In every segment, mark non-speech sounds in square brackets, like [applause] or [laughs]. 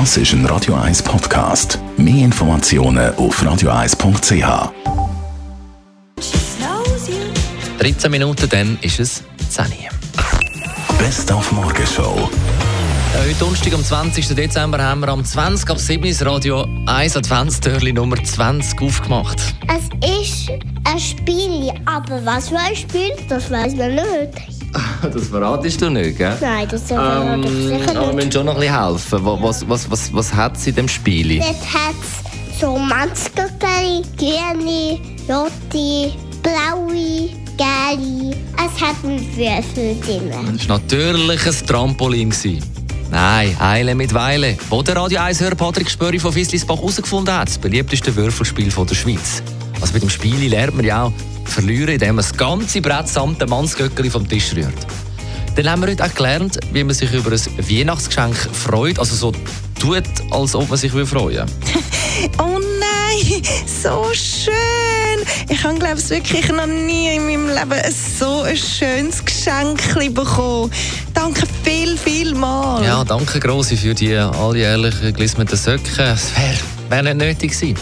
Das ist ein Radio 1 Podcast. Mehr Informationen auf radio1.ch. 13 Minuten, dann ist es 10 Uhr. Best auf Morgenshow. Heute Donnerstag, am 20. Dezember, haben wir am 20 ab 7 das Radio 1 Adventstürli Nummer 20 aufgemacht. Es ist ein Spiel, aber was für ein Spiel, das weiß man nicht. Das verratest du nicht, gell? Nein, das ähm, Ähm, ich sicher aber wir nicht. müssen schon noch ein bisschen helfen. Wa- Was, was, was, was hat es in dem Spiel? Dort hat es so Manzgöckeli, grüne, rote, blaue, gelbe. Es hat einen Würfel drin. Das war natürlich ein Trampolin. gewesen. Nein, Eile mit Weile. Wo der Radio 1-Hörer Patrick Spöri von Fisslisbach herausgefunden hat, das beliebteste Würfelspiel von der Schweiz. Also mit dem Spiel lernt man ja auch verlieren, indem man das ganze Brett samt dem Mannsgöckeli vom Tisch rührt. Dann haben wir heute auch gelernt, wie man sich über ein Weihnachtsgeschenk freut. Also so tut, als ob man sich freuen würde. [laughs] Oh nein, so schön! Ich habe, glaube ich, wirklich noch nie in meinem Leben so ein schönes Geschenk bekommen. Danke viel, viel mal. Ja, danke Grossi für die alljährlich gelismeten Söcken. Es wäre wär nicht nötig gewesen.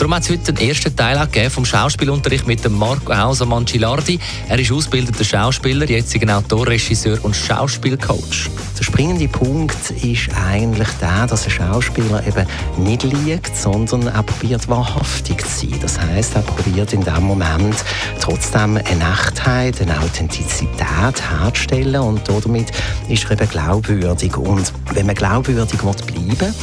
Darum hat es heute den ersten Teil auch vom Schauspielunterricht mit dem Marco Hauser Mancilardi. Er ist ausgebildeter Schauspieler, jetziger Autor, Regisseur und Schauspielcoach. Der springende Punkt ist eigentlich der, dass ein Schauspieler eben nicht liegt, sondern er probiert wahrhaftig zu sein. Das heißt, er probiert in dem Moment trotzdem eine Echtheit, eine Authentizität herzustellen und damit ist er eben glaubwürdig. Und wenn man glaubwürdig will bleiben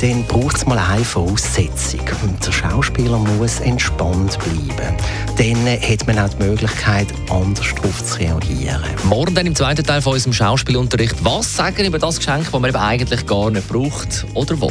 dann braucht es mal eine Voraussetzung. Der Schauspieler muss entspannt bleiben. Dann hat man auch die Möglichkeit, anders darauf zu reagieren. Morgen dann im zweiten Teil von unserem Schauspielunterricht. Was sagen über das Geschenk, das man eben eigentlich gar nicht braucht oder will?